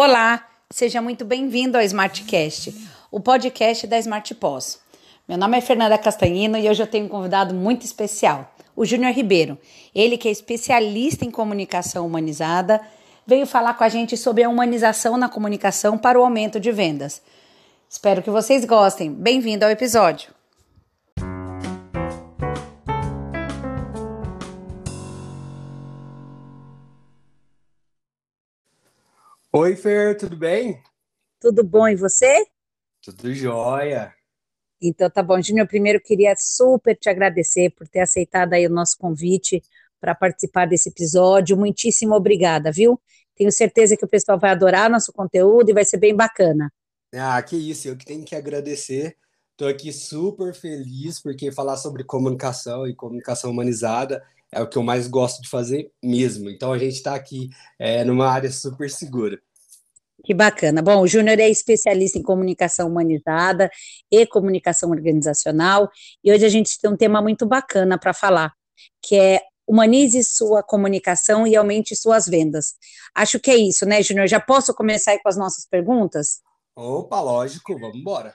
Olá, seja muito bem-vindo ao Smartcast, o podcast da Smart Pós. Meu nome é Fernanda Castanhino e hoje eu tenho um convidado muito especial, o Júnior Ribeiro. Ele que é especialista em comunicação humanizada, veio falar com a gente sobre a humanização na comunicação para o aumento de vendas. Espero que vocês gostem. Bem-vindo ao episódio. Oi, Fer, tudo bem? Tudo bom e você? Tudo jóia. Então tá bom, Júnior, primeiro queria super te agradecer por ter aceitado aí o nosso convite para participar desse episódio. Muitíssimo obrigada, viu? Tenho certeza que o pessoal vai adorar nosso conteúdo e vai ser bem bacana. Ah, que isso, eu que tenho que agradecer. Estou aqui super feliz porque falar sobre comunicação e comunicação humanizada é o que eu mais gosto de fazer mesmo. Então a gente está aqui é, numa área super segura. Que bacana. Bom, o Júnior é especialista em comunicação humanizada e comunicação organizacional, e hoje a gente tem um tema muito bacana para falar, que é humanize sua comunicação e aumente suas vendas. Acho que é isso, né, Júnior? Já posso começar aí com as nossas perguntas? Opa, lógico, vamos embora.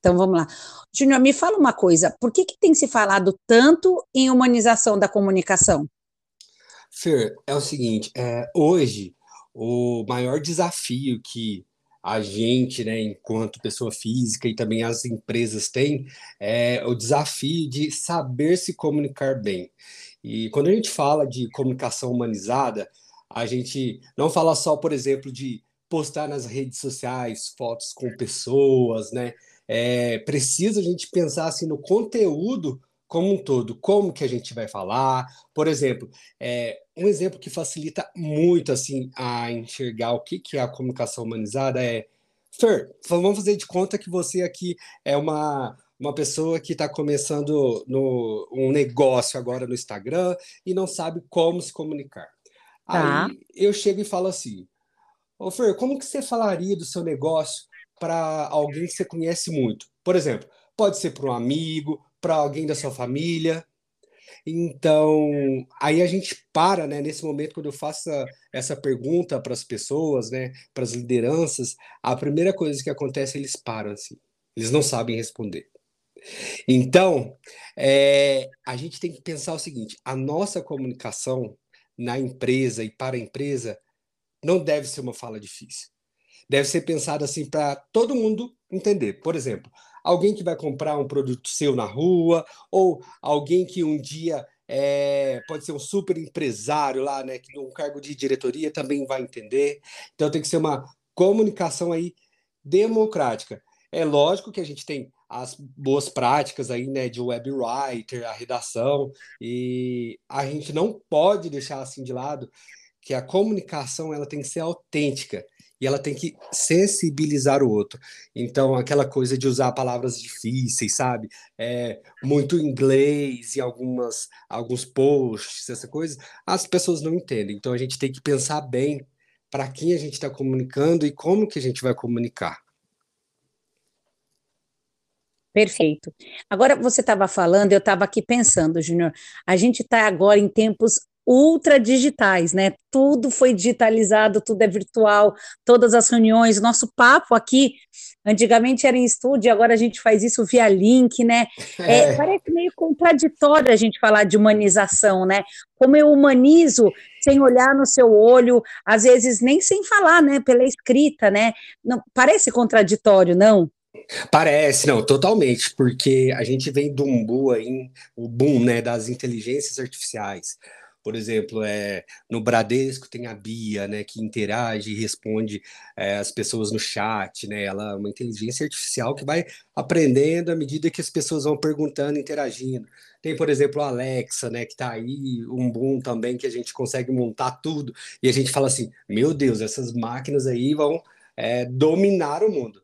Então vamos lá. Júnior, me fala uma coisa, por que, que tem se falado tanto em humanização da comunicação? Fer, é o seguinte, é, hoje o maior desafio que a gente, né, enquanto pessoa física e também as empresas têm, é o desafio de saber se comunicar bem. E quando a gente fala de comunicação humanizada, a gente não fala só, por exemplo, de postar nas redes sociais fotos com pessoas, né? É, precisa a gente pensar assim no conteúdo como um todo, como que a gente vai falar. Por exemplo, é, um exemplo que facilita muito assim a enxergar o que, que é a comunicação humanizada é Fer, vamos fazer de conta que você aqui é uma, uma pessoa que está começando no, um negócio agora no Instagram e não sabe como se comunicar. Tá. Aí eu chego e falo assim, Ô Fer, como que você falaria do seu negócio para alguém que você conhece muito? Por exemplo, pode ser para um amigo, para alguém da sua família. Então, aí a gente para, né, nesse momento, quando eu faço essa, pergunta para as pessoas, né, para as lideranças, a primeira coisa que acontece, eles param assim, eles não sabem responder. Então, é, a gente tem que pensar o seguinte: a nossa comunicação na empresa e para a empresa não deve ser uma fala difícil. Deve ser pensada assim para todo mundo entender. Por exemplo, alguém que vai comprar um produto seu na rua, ou alguém que um dia é, pode ser um super empresário lá, né, que num cargo de diretoria também vai entender. Então tem que ser uma comunicação aí democrática. É lógico que a gente tem as boas práticas aí, né, de web writer, a redação, e a gente não pode deixar assim de lado que a comunicação ela tem que ser autêntica e ela tem que sensibilizar o outro. Então, aquela coisa de usar palavras difíceis, sabe? É, muito inglês e algumas, alguns posts, essa coisa, as pessoas não entendem. Então, a gente tem que pensar bem para quem a gente está comunicando e como que a gente vai comunicar. Perfeito. Agora você estava falando, eu estava aqui pensando, Júnior, a gente está agora em tempos ultra digitais, né? Tudo foi digitalizado, tudo é virtual, todas as reuniões, nosso papo aqui, antigamente era em estúdio, agora a gente faz isso via link, né? É, é. Parece meio contraditório a gente falar de humanização, né? Como eu humanizo sem olhar no seu olho, às vezes nem sem falar, né? Pela escrita, né? Não, parece contraditório, não? Parece, não, totalmente, porque a gente vem do um boom aí, o boom, né, das inteligências artificiais. Por exemplo, é, no Bradesco tem a Bia, né, que interage e responde é, as pessoas no chat, né? Ela é uma inteligência artificial que vai aprendendo à medida que as pessoas vão perguntando, interagindo. Tem, por exemplo, a Alexa, né, que está aí, um boom também que a gente consegue montar tudo e a gente fala assim: meu Deus, essas máquinas aí vão é, dominar o mundo.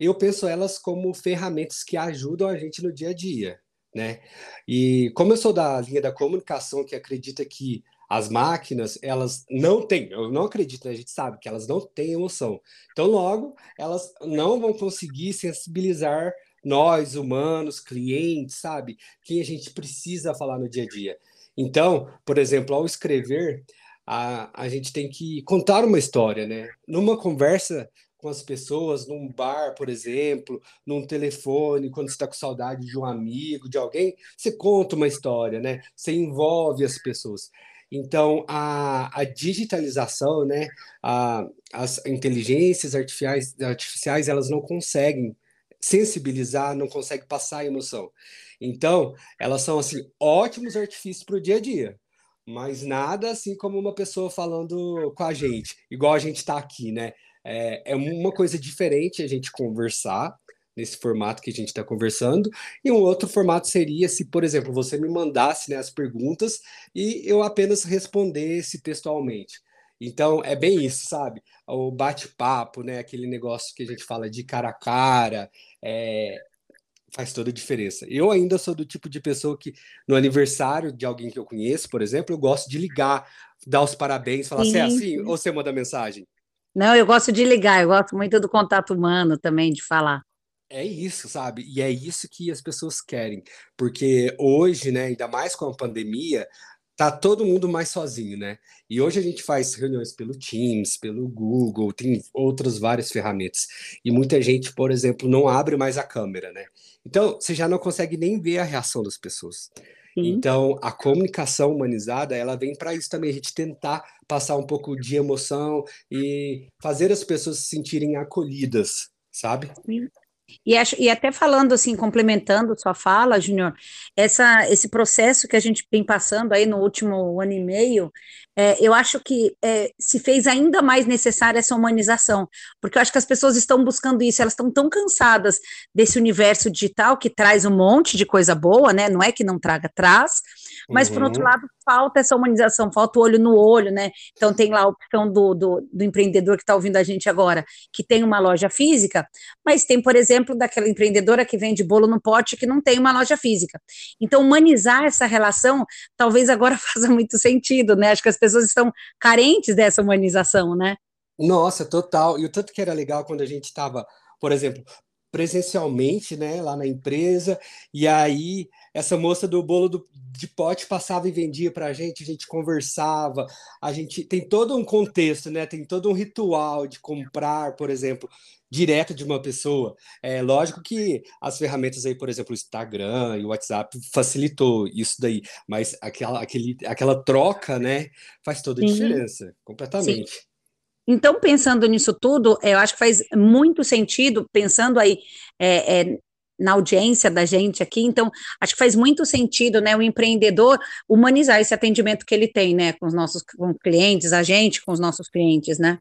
Eu penso elas como ferramentas que ajudam a gente no dia a dia né? E como eu sou da linha da comunicação que acredita que as máquinas, elas não têm, eu não acredito, né? a gente sabe que elas não têm emoção. Então, logo, elas não vão conseguir sensibilizar nós, humanos, clientes, sabe? Quem a gente precisa falar no dia a dia. Então, por exemplo, ao escrever, a, a gente tem que contar uma história, né? Numa conversa com as pessoas, num bar, por exemplo, num telefone, quando você está com saudade de um amigo, de alguém, você conta uma história, né? Você envolve as pessoas. Então, a, a digitalização, né, a, as inteligências artificiais, artificiais, elas não conseguem sensibilizar, não conseguem passar a emoção. Então, elas são assim ótimos artifícios para o dia a dia, mas nada assim como uma pessoa falando com a gente, igual a gente está aqui, né? É, é uma coisa diferente a gente conversar nesse formato que a gente está conversando, e um outro formato seria se, por exemplo, você me mandasse né, as perguntas e eu apenas respondesse textualmente. Então, é bem isso, sabe? O bate-papo, né? Aquele negócio que a gente fala de cara a cara, é, faz toda a diferença. Eu ainda sou do tipo de pessoa que, no aniversário de alguém que eu conheço, por exemplo, eu gosto de ligar, dar os parabéns, falar, assim, é sim. assim, ou você manda mensagem? Não, eu gosto de ligar, eu gosto muito do contato humano também, de falar. É isso, sabe? E é isso que as pessoas querem, porque hoje, né, ainda mais com a pandemia, tá todo mundo mais sozinho, né? E hoje a gente faz reuniões pelo Teams, pelo Google, tem outras várias ferramentas. E muita gente, por exemplo, não abre mais a câmera, né? Então, você já não consegue nem ver a reação das pessoas. Sim. Então, a comunicação humanizada, ela vem para isso também, a gente tentar passar um pouco de emoção e fazer as pessoas se sentirem acolhidas, sabe? Sim. E, acho, e até falando assim, complementando sua fala, Júnior, esse processo que a gente vem passando aí no último ano e meio, é, eu acho que é, se fez ainda mais necessária essa humanização, porque eu acho que as pessoas estão buscando isso, elas estão tão cansadas desse universo digital que traz um monte de coisa boa, né? Não é que não traga, traz, mas uhum. por outro uhum. lado, falta essa humanização, falta o olho no olho, né? Então tem lá a opção do, do, do empreendedor que está ouvindo a gente agora, que tem uma loja física, mas tem, por exemplo, daquela empreendedora que vende bolo no pote que não tem uma loja física. Então, humanizar essa relação talvez agora faça muito sentido, né? Acho que as pessoas estão carentes dessa humanização, né? Nossa, total. E o tanto que era legal quando a gente estava, por exemplo, presencialmente, né, lá na empresa, e aí essa moça do bolo do, de pote passava e vendia para a gente, a gente conversava, a gente tem todo um contexto, né, tem todo um ritual de comprar, por exemplo, direto de uma pessoa. É lógico que as ferramentas aí, por exemplo, o Instagram e o WhatsApp facilitou isso daí, mas aquela, aquele, aquela troca, né, faz toda a diferença, completamente. Sim. Então, pensando nisso tudo, eu acho que faz muito sentido, pensando aí é, é, na audiência da gente aqui, então, acho que faz muito sentido, né, o empreendedor humanizar esse atendimento que ele tem, né, com os nossos com clientes, a gente com os nossos clientes, né?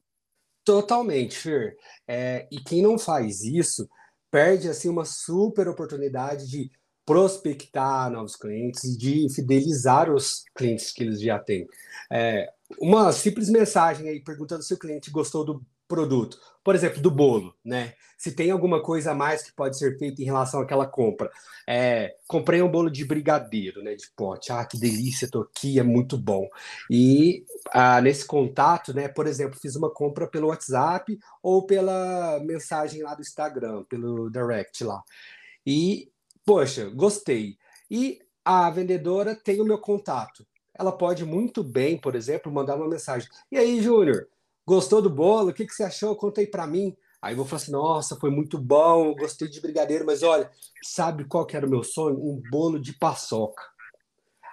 Totalmente, Fer. É, e quem não faz isso, perde, assim, uma super oportunidade de prospectar novos clientes e de fidelizar os clientes que eles já têm. É, uma simples mensagem aí perguntando se o cliente gostou do produto, por exemplo, do bolo, né? Se tem alguma coisa a mais que pode ser feita em relação àquela compra. É, comprei um bolo de brigadeiro, né? De pote. Ah, que delícia, tô aqui, é muito bom. E ah, nesse contato, né? Por exemplo, fiz uma compra pelo WhatsApp ou pela mensagem lá do Instagram, pelo direct lá. E, poxa, gostei. E a vendedora tem o meu contato ela pode muito bem, por exemplo, mandar uma mensagem. E aí, Júnior, gostou do bolo? O que, que você achou? Conta aí para mim. Aí eu vou falar assim, nossa, foi muito bom, gostei de brigadeiro, mas olha, sabe qual que era o meu sonho? Um bolo de paçoca.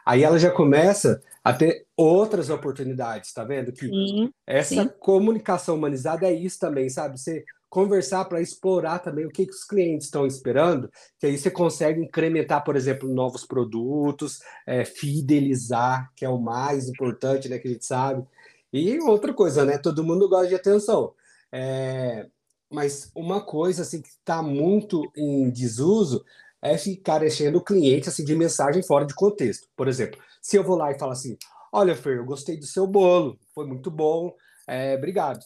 Aí ela já começa a ter outras oportunidades, tá vendo? Que sim, essa sim. comunicação humanizada é isso também, sabe? Você conversar para explorar também o que, que os clientes estão esperando, que aí você consegue incrementar, por exemplo, novos produtos, é, fidelizar, que é o mais importante, né, que a gente sabe. E outra coisa, né, todo mundo gosta de atenção. É, mas uma coisa assim que está muito em desuso é ficar enchendo o cliente assim de mensagem fora de contexto. Por exemplo, se eu vou lá e falo assim, olha, Fer, eu gostei do seu bolo, foi muito bom, é, obrigado.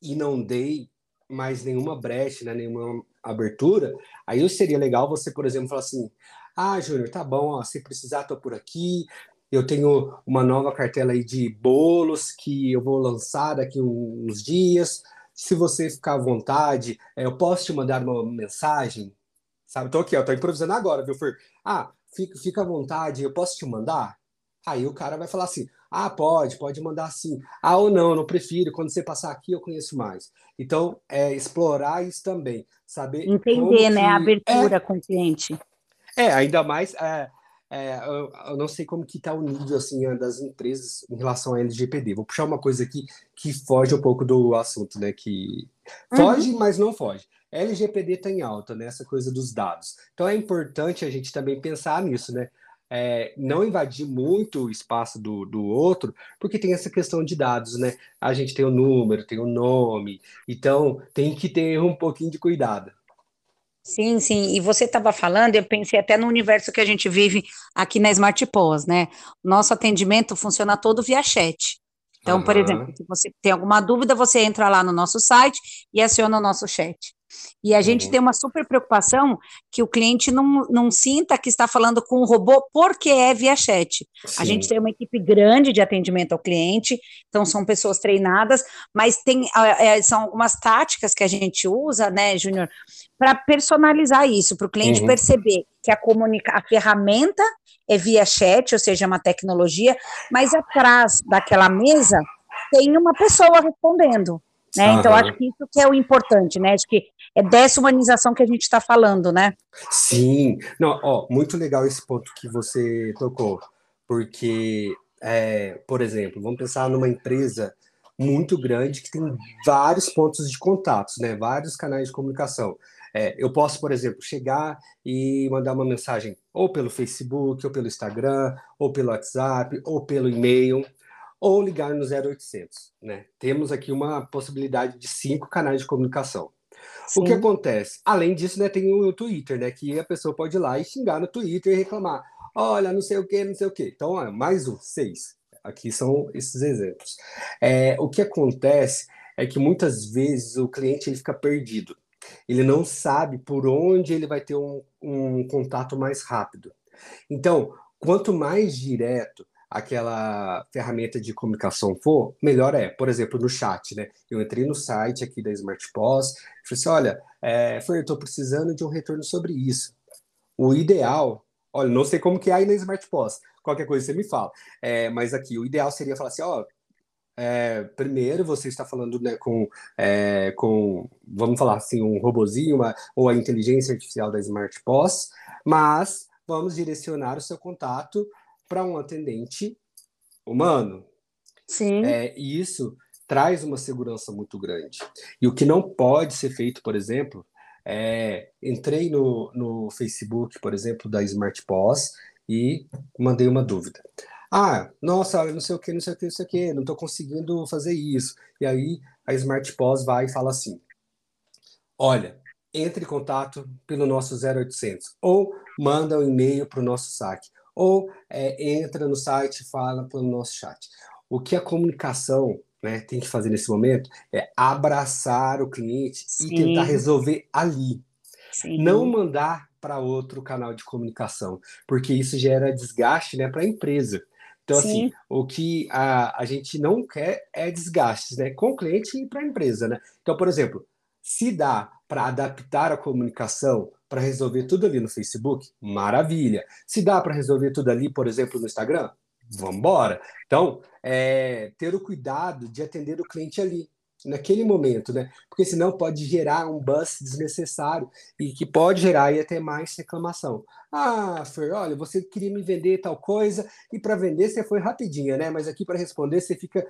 E não dei mais nenhuma brecha, né, nenhuma abertura, aí seria legal você, por exemplo, falar assim: ah, Júnior, tá bom, ó, se precisar, tô por aqui. Eu tenho uma nova cartela aí de bolos que eu vou lançar daqui uns dias. Se você ficar à vontade, é, eu posso te mandar uma mensagem? Sabe, tô aqui, eu tô improvisando agora, viu, Fer? Ah, fica, fica à vontade, eu posso te mandar? Aí o cara vai falar assim: Ah, pode, pode mandar sim. Ah, ou não, não prefiro. Quando você passar aqui, eu conheço mais. Então, é explorar isso também, saber. Entender, né? A abertura é, com o cliente. É, ainda mais. É, é, eu, eu, não sei como que está o nível assim das empresas em relação à LGPD. Vou puxar uma coisa aqui que foge um pouco do assunto, né? Que foge, uhum. mas não foge. LGPD está em alta, né? Essa coisa dos dados. Então é importante a gente também pensar nisso, né? É, não invadir muito o espaço do, do outro, porque tem essa questão de dados, né? A gente tem o número, tem o nome, então tem que ter um pouquinho de cuidado. Sim, sim. E você estava falando, eu pensei até no universo que a gente vive aqui na Smart né? Nosso atendimento funciona todo via chat. Então, uhum. por exemplo, se você tem alguma dúvida, você entra lá no nosso site e aciona o nosso chat. E a gente uhum. tem uma super preocupação que o cliente não, não sinta que está falando com o robô porque é via chat. Sim. A gente tem uma equipe grande de atendimento ao cliente, então são pessoas treinadas, mas tem é, são algumas táticas que a gente usa, né, Júnior, para personalizar isso, para o cliente uhum. perceber que a, comunica a ferramenta é via chat, ou seja, uma tecnologia, mas atrás daquela mesa tem uma pessoa respondendo. Né? Então, acho que isso que é o importante, né? Acho que é dessa humanização que a gente está falando, né? Sim, não, ó, muito legal esse ponto que você tocou, porque, é, por exemplo, vamos pensar numa empresa muito grande que tem vários pontos de contatos, né? Vários canais de comunicação. É, eu posso, por exemplo, chegar e mandar uma mensagem ou pelo Facebook, ou pelo Instagram, ou pelo WhatsApp, ou pelo e-mail ou ligar no 0800, né? Temos aqui uma possibilidade de cinco canais de comunicação. Sim. O que acontece? Além disso, né, tem o Twitter, né, que a pessoa pode ir lá e xingar no Twitter e reclamar. Olha, não sei o que, não sei o que. Então, ó, mais um, seis. Aqui são esses exemplos. É, o que acontece é que muitas vezes o cliente ele fica perdido. Ele não sabe por onde ele vai ter um, um contato mais rápido. Então, quanto mais direto, aquela ferramenta de comunicação for, melhor é. Por exemplo, no chat, né? Eu entrei no site aqui da Smart POS, falei assim, olha, é, eu estou precisando de um retorno sobre isso. O ideal, olha, não sei como que é aí na Smart POS, qualquer coisa você me fala, é, mas aqui, o ideal seria falar assim, ó, é, primeiro você está falando né, com, é, com, vamos falar assim, um robozinho uma, ou a inteligência artificial da Smart POS, mas vamos direcionar o seu contato para um atendente humano. Sim. É, e isso traz uma segurança muito grande. E o que não pode ser feito, por exemplo, é, entrei no, no Facebook, por exemplo, da Smart POS e mandei uma dúvida. Ah, nossa, não sei o que, não sei o que, não sei o que, não estou conseguindo fazer isso. E aí a Smart POS vai e fala assim: olha, entre em contato pelo nosso 0800 ou manda um e-mail para o nosso saque ou é, entra no site e fala pelo nosso chat. O que a comunicação né, tem que fazer nesse momento é abraçar o cliente Sim. e tentar resolver ali. Sim. Não mandar para outro canal de comunicação, porque isso gera desgaste né, para a empresa. Então, assim, Sim. assim, o que a, a gente não quer é desgastes né, com o cliente e para a empresa. Né? Então, por exemplo, se dá para adaptar a comunicação para resolver tudo ali no Facebook, maravilha. Se dá para resolver tudo ali, por exemplo, no Instagram, vamos embora. Então, é, ter o cuidado de atender o cliente ali, naquele momento, né? Porque senão pode gerar um buzz desnecessário e que pode gerar aí até mais reclamação. Ah, Fer, olha, você queria me vender tal coisa e para vender você foi rapidinha, né? Mas aqui para responder você fica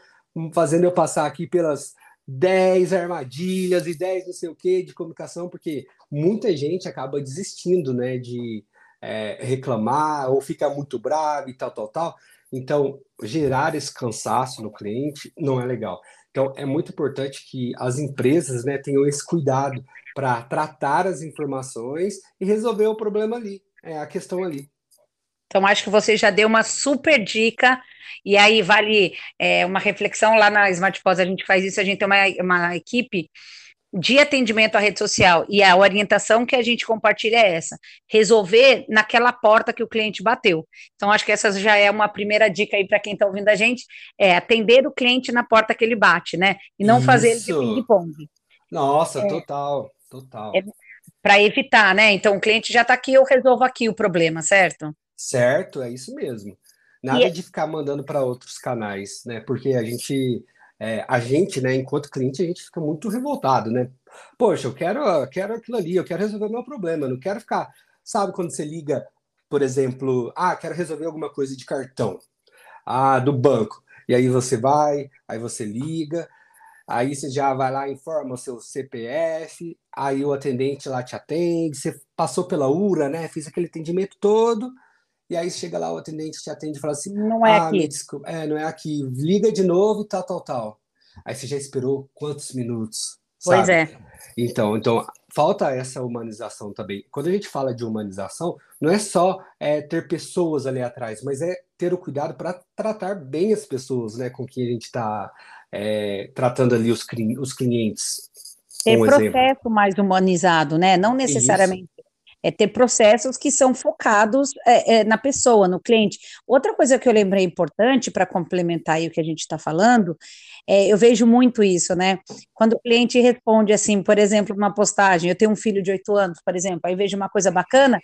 fazendo eu passar aqui pelas 10 armadilhas e 10 não sei o que de comunicação, porque muita gente acaba desistindo, né, de é, reclamar ou fica muito bravo e tal, tal, tal. Então, gerar esse cansaço no cliente não é legal. Então, é muito importante que as empresas né, tenham esse cuidado para tratar as informações e resolver o problema ali, é a questão ali. Então, acho que você já deu uma super dica e aí vale é, uma reflexão lá na Smart Pós, a gente faz isso, a gente tem uma, uma equipe de atendimento à rede social e a orientação que a gente compartilha é essa: resolver naquela porta que o cliente bateu. Então, acho que essa já é uma primeira dica aí para quem está ouvindo a gente: é atender o cliente na porta que ele bate, né? E não Isso. fazer ele de ping-pong. Nossa, é, total, total. É, para evitar, né? Então, o cliente já está aqui, eu resolvo aqui o problema, certo? Certo, é isso mesmo. Nada e... de ficar mandando para outros canais, né? Porque a gente, é, a gente, né, enquanto cliente, a gente fica muito revoltado, né? Poxa, eu quero, eu quero aquilo ali, eu quero resolver o meu problema, eu não quero ficar, sabe, quando você liga, por exemplo, ah, quero resolver alguma coisa de cartão, ah, do banco. E aí você vai, aí você liga, aí você já vai lá, informa o seu CPF, aí o atendente lá te atende, você passou pela URA, né? Fiz aquele atendimento todo, e aí chega lá, o atendente te atende e fala assim: Não é ah, aqui. Desculpa, é, não é aqui, liga de novo e tal, tal, tal. Aí você já esperou quantos minutos? Pois é. Então, então, falta essa humanização também. Quando a gente fala de humanização, não é só é, ter pessoas ali atrás, mas é ter o cuidado para tratar bem as pessoas, né, com quem a gente está é, tratando ali os, os clientes. Ter um processo exemplo. mais humanizado, né? Não necessariamente Isso. É ter processos que são focados é, é, na pessoa, no cliente. Outra coisa que eu lembrei importante para complementar aí o que a gente está falando, é, eu vejo muito isso, né? Quando o cliente responde assim, por exemplo, uma postagem, eu tenho um filho de oito anos, por exemplo, aí vejo uma coisa bacana,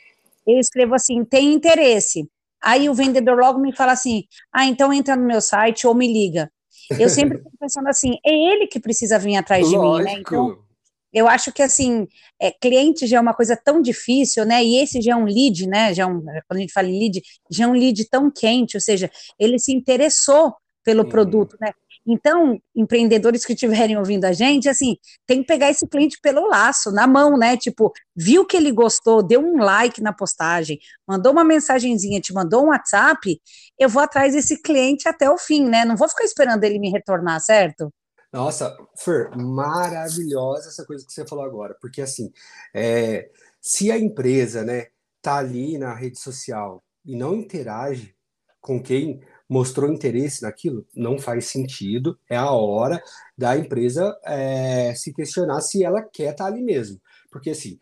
eu escrevo assim, tem interesse. Aí o vendedor logo me fala assim: ah, então entra no meu site ou me liga. Eu sempre fico pensando assim, é ele que precisa vir atrás de Lógico. mim, né? Então, eu acho que assim, é, cliente já é uma coisa tão difícil, né? E esse já é um lead, né? Já é um, quando a gente fala em lead, já é um lead tão quente, ou seja, ele se interessou pelo uhum. produto, né? Então, empreendedores que estiverem ouvindo a gente, assim, tem que pegar esse cliente pelo laço, na mão, né? Tipo, viu que ele gostou, deu um like na postagem, mandou uma mensagenzinha, te mandou um WhatsApp, eu vou atrás desse cliente até o fim, né? Não vou ficar esperando ele me retornar, certo? Nossa, Fer, maravilhosa essa coisa que você falou agora, porque assim, é, se a empresa, né, tá ali na rede social e não interage com quem mostrou interesse naquilo, não faz sentido. É a hora da empresa é, se questionar se ela quer estar tá ali mesmo. Porque assim,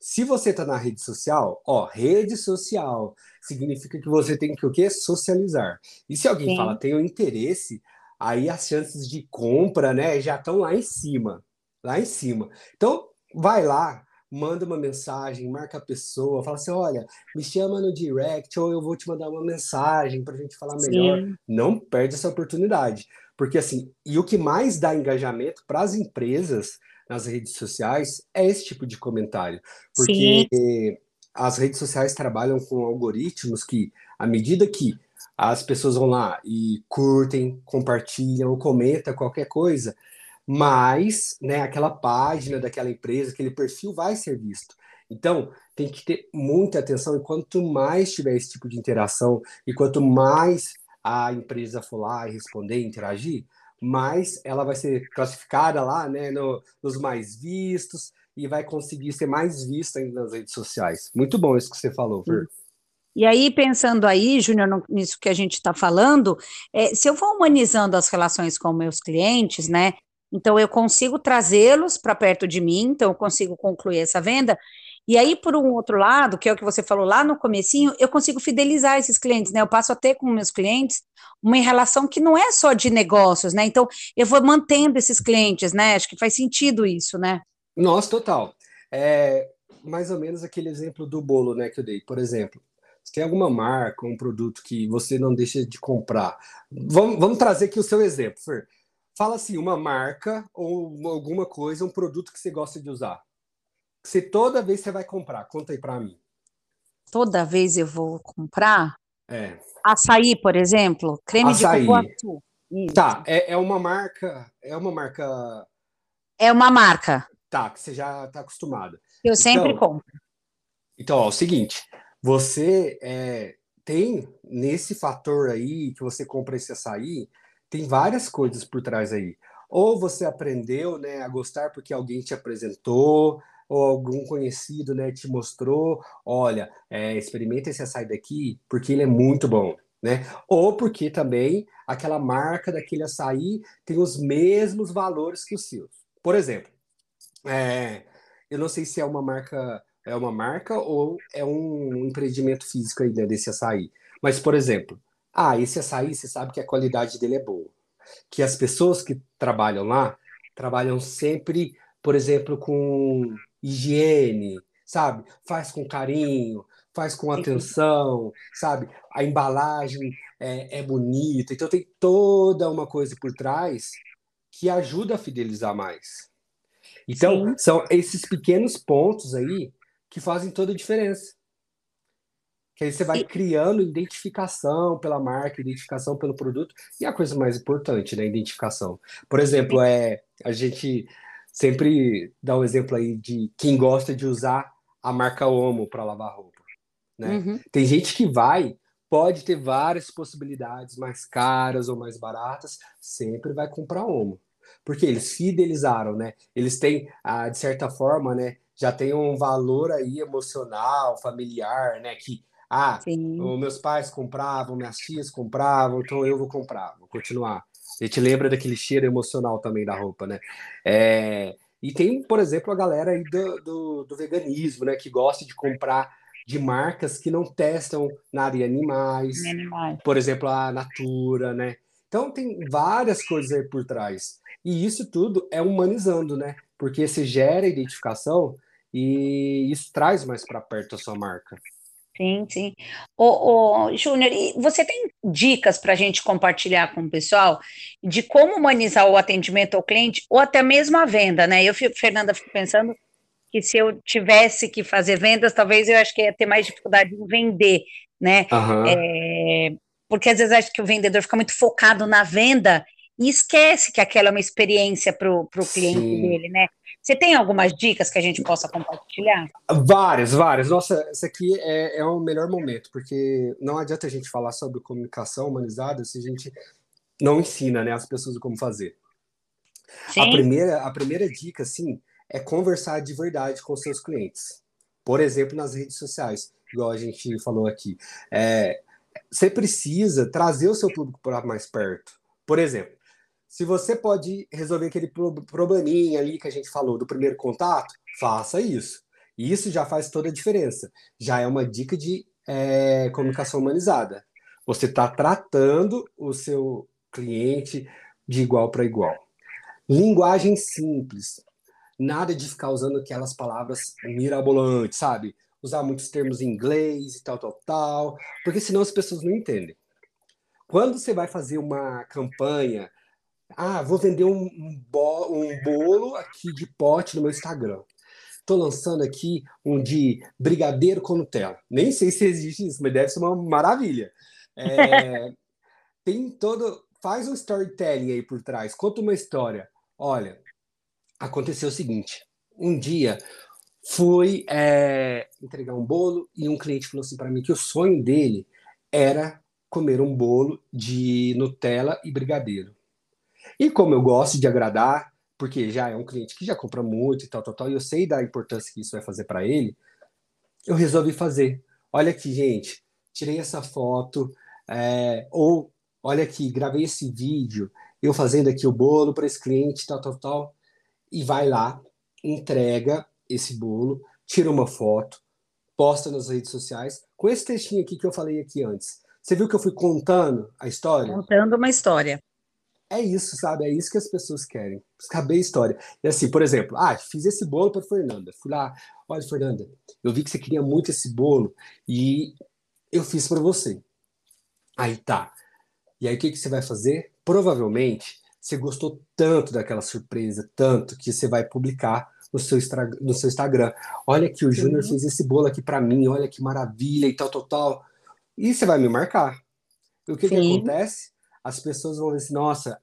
se você está na rede social, ó, rede social significa que você tem que o quê? Socializar. E se alguém Sim. fala tem interesse, aí as chances de compra, né, já estão lá em cima, lá em cima. Então, vai lá, manda uma mensagem, marca a pessoa, fala assim: olha, me chama no direct ou eu vou te mandar uma mensagem para a gente falar melhor. Sim. Não perde essa oportunidade. Porque assim, e o que mais dá engajamento para as empresas nas redes sociais é esse tipo de comentário. Porque Sim. as redes sociais trabalham com algoritmos que, à medida que as pessoas vão lá e curtem, compartilham, comentam qualquer coisa, mas né, aquela página daquela empresa, aquele perfil vai ser visto. Então, tem que ter muita atenção, e quanto mais tiver esse tipo de interação, e quanto mais a empresa for lá e responder, interagir, mais ela vai ser classificada lá né, no, nos mais vistos e vai conseguir ser mais vista ainda nas redes sociais. Muito bom isso que você falou, Fer. E aí, pensando aí, Júnior, nisso que a gente está falando, é, se eu vou humanizando as relações com meus clientes, né, então, eu consigo trazê-los para perto de mim, então eu consigo concluir essa venda. E aí, por um outro lado, que é o que você falou lá no comecinho, eu consigo fidelizar esses clientes, né? Eu passo a ter com meus clientes uma relação que não é só de negócios, né? Então, eu vou mantendo esses clientes, né? Acho que faz sentido isso, né? Nossa, total. É mais ou menos aquele exemplo do bolo, né, que eu dei. Por exemplo, tem alguma marca, um produto que você não deixa de comprar. Vamos, vamos trazer aqui o seu exemplo, Fer. Fala assim, uma marca ou alguma coisa, um produto que você gosta de usar. Que você toda vez você vai comprar. Conta aí para mim. Toda vez eu vou comprar? É. Açaí, por exemplo, creme Açaí. de cupuaçu. Isso. Tá, é, é uma marca, é uma marca. É uma marca. Tá, que você já está acostumada. Eu sempre então, compro. Então, ó, é o seguinte, você é, tem nesse fator aí que você compra esse açaí, tem várias coisas por trás aí. Ou você aprendeu né, a gostar porque alguém te apresentou, ou algum conhecido né, te mostrou, olha, é, experimenta esse açaí daqui, porque ele é muito bom. Né? Ou porque também aquela marca daquele açaí tem os mesmos valores que os seus. Por exemplo, é, eu não sei se é uma marca é uma marca ou é um empreendimento físico aí né, desse açaí. Mas, por exemplo, ah, esse açaí, você sabe que a qualidade dele é boa. Que as pessoas que trabalham lá trabalham sempre, por exemplo, com higiene, sabe? Faz com carinho, faz com atenção, sabe? A embalagem é, é bonita, então tem toda uma coisa por trás que ajuda a fidelizar mais. Então, Sim. são esses pequenos pontos aí que fazem toda a diferença. Que aí você vai criando identificação pela marca, identificação pelo produto, e a coisa mais importante, né? Identificação. Por exemplo, é a gente sempre dá um exemplo aí de quem gosta de usar a marca Omo para lavar roupa. Né? Uhum. Tem gente que vai, pode ter várias possibilidades mais caras ou mais baratas, sempre vai comprar Omo. Porque eles fidelizaram, né? Eles têm, ah, de certa forma, né? Já tem um valor aí emocional, familiar, né? Que, ah, os meus pais compravam, minhas tias compravam, então eu vou comprar, vou continuar. A gente lembra daquele cheiro emocional também da roupa, né? É, e tem, por exemplo, a galera aí do, do, do, veganismo, né? Que gosta de comprar de marcas que não testam nada em animais. animais. Por exemplo, a Natura, né? Então tem várias coisas aí por trás. E isso tudo é humanizando, né? Porque você gera identificação e isso traz mais para perto a sua marca. Sim, sim. Ô, ô, Júnior, você tem dicas para a gente compartilhar com o pessoal de como humanizar o atendimento ao cliente ou até mesmo a venda, né? Eu, Fernanda, fico pensando que se eu tivesse que fazer vendas, talvez eu acho que ia ter mais dificuldade em vender, né? Uhum. É, porque às vezes acho que o vendedor fica muito focado na venda e esquece que aquela é uma experiência para o cliente Sim. dele, né? Você tem algumas dicas que a gente possa compartilhar? Várias, várias. Nossa, esse aqui é, é o melhor momento, porque não adianta a gente falar sobre comunicação humanizada se a gente não ensina né, as pessoas como fazer. Sim. A primeira, a primeira dica, assim, é conversar de verdade com seus clientes. Por exemplo, nas redes sociais, igual a gente falou aqui. É, você precisa trazer o seu público para mais perto. Por exemplo, se você pode resolver aquele probleminha ali que a gente falou do primeiro contato, faça isso. Isso já faz toda a diferença. Já é uma dica de é, comunicação humanizada. Você está tratando o seu cliente de igual para igual. Linguagem simples. Nada de ficar usando aquelas palavras mirabolantes, sabe? Usar muitos termos em inglês e tal, tal, tal, porque senão as pessoas não entendem. Quando você vai fazer uma campanha ah, vou vender um, um, bo bolo aqui de pote no meu Instagram. Estou lançando aqui um de brigadeiro com Nutella. Nem sei se existe isso, mas deve ser uma maravilha. É, tem todo. Faz um storytelling aí por trás, conta uma história. Olha, aconteceu o seguinte: um dia fui é, entregar um bolo e um cliente falou assim para mim que o sonho dele era comer um bolo de Nutella e brigadeiro. E como eu gosto de agradar, porque já é um cliente que já compra muito e tal, tal, tal, e eu sei da importância que isso vai fazer para ele, eu resolvi fazer. Olha aqui, gente, tirei essa foto, é, ou olha aqui, gravei esse vídeo, eu fazendo aqui o bolo para esse cliente, tal, tal, tal, e vai lá, entrega esse bolo, tira uma foto, posta nas redes sociais, com esse textinho aqui que eu falei aqui antes. Você viu que eu fui contando a história? Contando uma história é isso, sabe? É isso que as pessoas querem. Saber a história. E assim, por exemplo, ah, fiz esse bolo para Fernanda. Fui lá, olha, Fernanda, eu vi que você queria muito esse bolo e eu fiz para você. Aí tá. E aí o que, que você vai fazer? Provavelmente você gostou tanto daquela surpresa, tanto que você vai publicar no seu, no seu Instagram. Olha que o Júnior fez esse bolo aqui para mim, olha que maravilha e tal, tal, tal. E você vai me marcar. E o que, que acontece? as pessoas vão ver assim, nossa,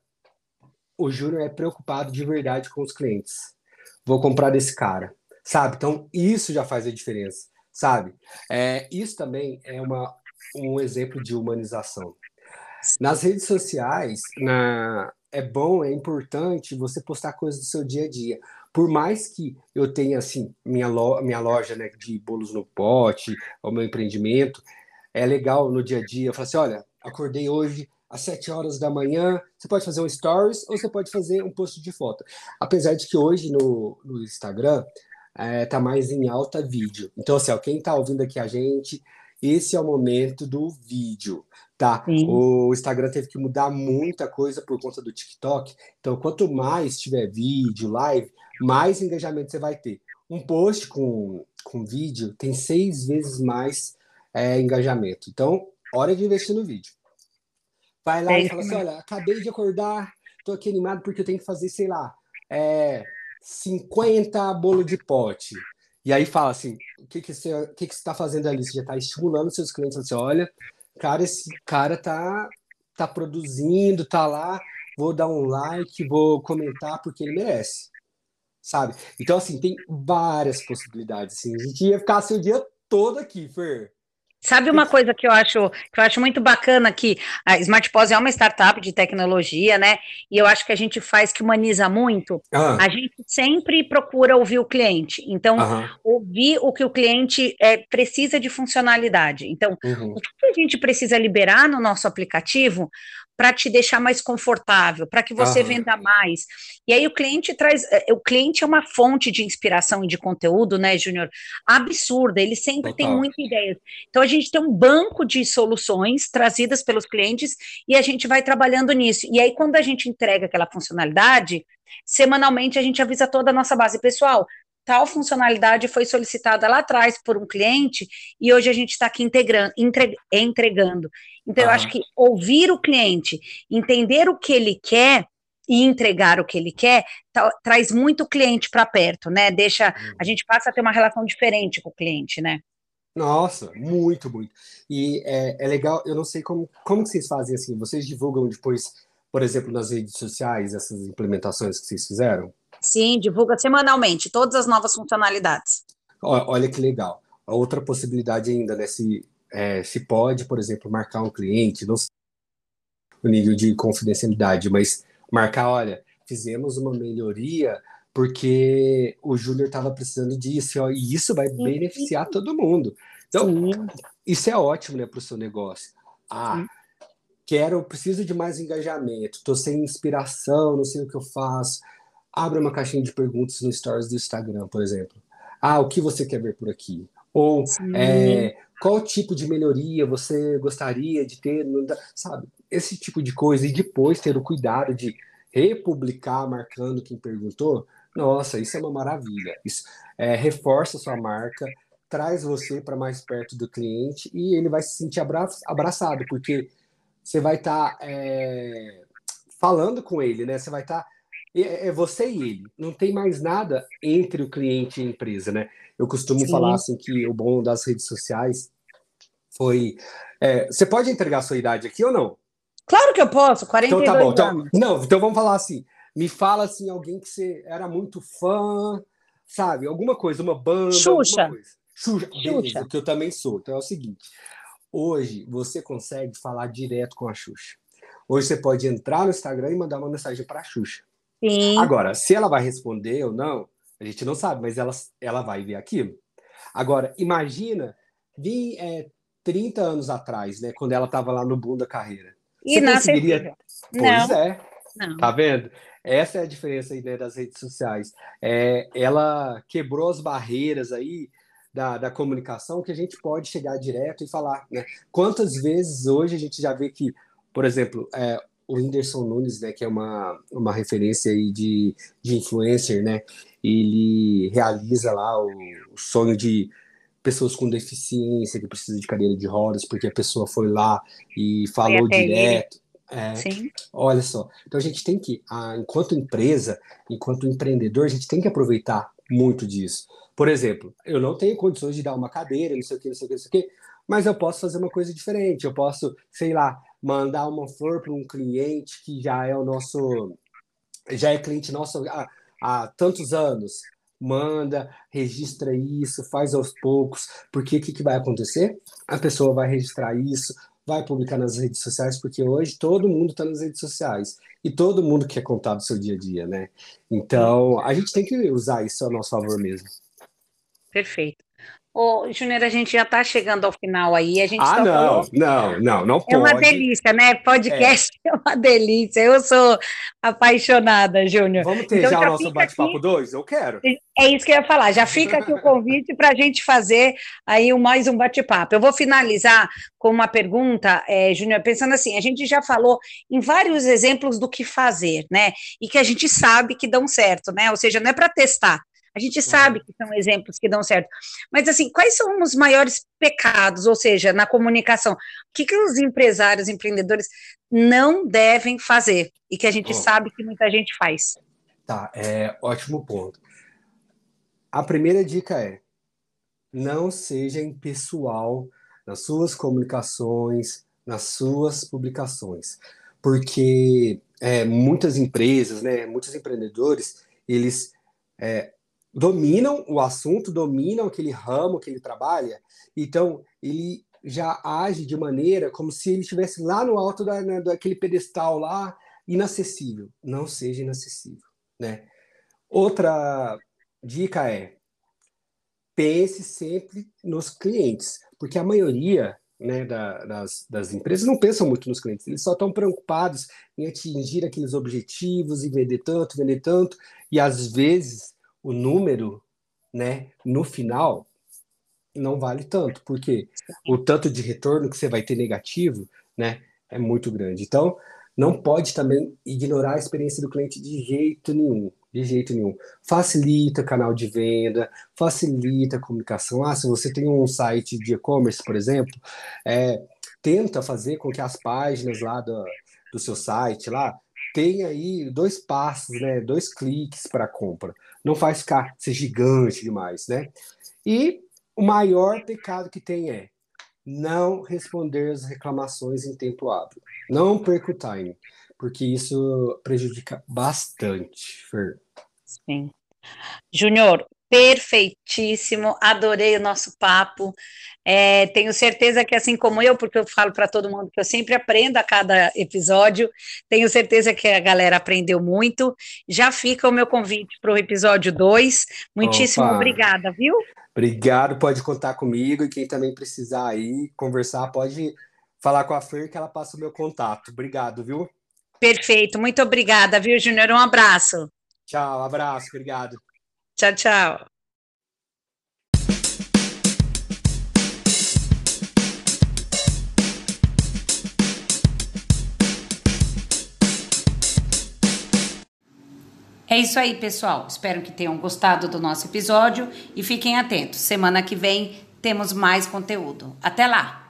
o Júnior é preocupado de verdade com os clientes. Vou comprar desse cara, sabe? Então, isso já faz a diferença, sabe? É, isso também é uma, um exemplo de humanização. Nas redes sociais, na, é bom, é importante você postar coisas do seu dia a dia. Por mais que eu tenha, assim, minha, lo, minha loja né, de bolos no pote, o meu empreendimento, é legal no dia a dia. Eu falo assim, olha, acordei hoje, às 7 horas da manhã, você pode fazer um stories ou você pode fazer um post de foto. Apesar de que hoje no, no Instagram é, tá mais em alta vídeo. Então, assim, ó, quem tá ouvindo aqui a gente, esse é o momento do vídeo, tá? Sim. O Instagram teve que mudar muita coisa por conta do TikTok. Então, quanto mais tiver vídeo, live, mais engajamento você vai ter. Um post com, com vídeo tem seis vezes mais é, engajamento. Então, hora de investir no vídeo. Vai lá é e fala assim: olha, acabei de acordar, tô aqui animado porque eu tenho que fazer, sei lá, é, 50 bolo de pote. E aí fala assim: o que, que você que que está fazendo ali? Você já está estimulando seus clientes assim: olha, cara, esse cara tá, tá produzindo, tá lá, vou dar um like, vou comentar porque ele merece. Sabe? Então, assim, tem várias possibilidades. Assim. A gente ia ficar assim, o dia todo aqui, Fer. Sabe uma coisa que eu acho que eu acho muito bacana que a Smart Pose é uma startup de tecnologia, né? E eu acho que a gente faz que humaniza muito. Ah. A gente sempre procura ouvir o cliente. Então, ouvir o que o cliente é, precisa de funcionalidade. Então, uhum. o que a gente precisa liberar no nosso aplicativo para te deixar mais confortável, para que você venda mais. E aí o cliente traz, é, o cliente é uma fonte de inspiração e de conteúdo, né, Júnior? Absurda, ele sempre Total. tem muita ideia. Então a gente tem um banco de soluções trazidas pelos clientes e a gente vai trabalhando nisso. E aí quando a gente entrega aquela funcionalidade, semanalmente a gente avisa toda a nossa base pessoal tal funcionalidade foi solicitada lá atrás por um cliente e hoje a gente está aqui integrando, entre, entregando. Então, eu acho que ouvir o cliente, entender o que ele quer e entregar o que ele quer, tá, traz muito cliente para perto, né? Deixa, a uhum. gente passa a ter uma relação diferente com o cliente, né? Nossa, muito, muito. E é, é legal, eu não sei como, como que vocês fazem assim, vocês divulgam depois, por exemplo, nas redes sociais, essas implementações que vocês fizeram? Sim, divulga semanalmente todas as novas funcionalidades. Olha que legal. Outra possibilidade ainda, né? Se, é, se pode, por exemplo, marcar um cliente, não sei o nível de confidencialidade, mas marcar, olha, fizemos uma melhoria porque o Júnior estava precisando disso, ó, e isso vai beneficiar todo mundo. Então, Sim. isso é ótimo, né, para o seu negócio. Ah, Sim. quero, preciso de mais engajamento, estou sem inspiração, não sei o que eu faço abre uma caixinha de perguntas no Stories do Instagram, por exemplo. Ah, o que você quer ver por aqui? Ou é, qual tipo de melhoria você gostaria de ter? Sabe? Esse tipo de coisa. E depois ter o cuidado de republicar marcando quem perguntou. Nossa, isso é uma maravilha. Isso é, reforça a sua marca, traz você para mais perto do cliente e ele vai se sentir abra abraçado, porque você vai estar tá, é, falando com ele, né? Você vai estar. Tá é, é você e ele. Não tem mais nada entre o cliente e a empresa, né? Eu costumo Sim. falar assim que o bom das redes sociais foi. É, você pode entregar a sua idade aqui ou não? Claro que eu posso, 42 então, tá bom. Então, não, então vamos falar assim. Me fala assim, alguém que você era muito fã, sabe? Alguma coisa, uma banda. Xuxa. Xuxa. Beleza, que eu também sou. Então é o seguinte: hoje você consegue falar direto com a Xuxa. Hoje você pode entrar no Instagram e mandar uma mensagem para a Xuxa. Sim. Agora, se ela vai responder ou não, a gente não sabe, mas ela, ela vai ver aquilo. Agora, imagina, vi é, 30 anos atrás, né, quando ela estava lá no boom da carreira. E Você conseguiria... Pois não. é. Não. Tá vendo? Essa é a diferença aí, né, das redes sociais. É, ela quebrou as barreiras aí da, da comunicação que a gente pode chegar direto e falar. Né? Quantas vezes hoje a gente já vê que, por exemplo, é, o Whindersson Nunes, né, que é uma, uma referência aí de, de influencer, né, ele realiza lá o, o sonho de pessoas com deficiência que precisam de cadeira de rodas, porque a pessoa foi lá e falou direto. É, olha só, então a gente tem que, enquanto empresa, enquanto empreendedor, a gente tem que aproveitar muito disso. Por exemplo, eu não tenho condições de dar uma cadeira, não sei o que, não sei o que, não sei o que, mas eu posso fazer uma coisa diferente. Eu posso, sei lá, mandar uma flor para um cliente que já é o nosso, já é cliente nosso há, há tantos anos. Manda, registra isso, faz aos poucos, porque o que, que vai acontecer? A pessoa vai registrar isso, vai publicar nas redes sociais, porque hoje todo mundo está nas redes sociais e todo mundo quer contar do seu dia a dia, né? Então a gente tem que usar isso a nosso favor mesmo. Perfeito. Ô, Júnior, a gente já está chegando ao final aí. A gente ah, não, não, não, não pode. É uma delícia, né? Podcast é, é uma delícia. Eu sou apaixonada, Júnior. Vamos ter então, já, já o nosso bate-papo 2? Eu quero. É isso que eu ia falar. Já fica aqui o convite para a gente fazer aí mais um bate-papo. Eu vou finalizar com uma pergunta, é, Júnior, pensando assim, a gente já falou em vários exemplos do que fazer, né? E que a gente sabe que dão certo, né? Ou seja, não é para testar, a gente sabe que são exemplos que dão certo. Mas, assim, quais são os maiores pecados, ou seja, na comunicação? O que, que os empresários, empreendedores não devem fazer e que a gente sabe que muita gente faz? Tá, é ótimo ponto. A primeira dica é: não seja impessoal nas suas comunicações, nas suas publicações, porque é, muitas empresas, né, muitos empreendedores, eles é, dominam o assunto, dominam aquele ramo que ele trabalha, então ele já age de maneira como se ele estivesse lá no alto da, né, daquele pedestal lá, inacessível. Não seja inacessível, né? Outra dica é pense sempre nos clientes, porque a maioria né, da, das, das, empresas não pensam muito nos clientes, eles só estão preocupados em atingir aqueles objetivos e vender tanto, vender tanto, e às vezes o número, né, no final, não vale tanto, porque o tanto de retorno que você vai ter negativo, né, é muito grande. Então, não pode também ignorar a experiência do cliente de jeito nenhum. De jeito nenhum. Facilita canal de venda, facilita a comunicação. Ah, se você tem um site de e-commerce, por exemplo, é, tenta fazer com que as páginas lá do, do seu site lá tenha aí dois passos, né, dois cliques para compra. Não faz ficar ser gigante demais, né? E o maior pecado que tem é não responder as reclamações em tempo hábil. Não perca o time porque isso prejudica bastante, Fer. Sim. Júnior, perfeitíssimo, adorei o nosso papo. É, tenho certeza que, assim como eu, porque eu falo para todo mundo que eu sempre aprendo a cada episódio, tenho certeza que a galera aprendeu muito. Já fica o meu convite para o episódio 2. Muitíssimo Opa. obrigada, viu? Obrigado, pode contar comigo e quem também precisar aí conversar, pode falar com a Fer que ela passa o meu contato. Obrigado, viu? Perfeito, muito obrigada, viu, Júnior? Um abraço. Tchau, abraço, obrigado. Tchau, tchau. É isso aí, pessoal. Espero que tenham gostado do nosso episódio e fiquem atentos. Semana que vem temos mais conteúdo. Até lá!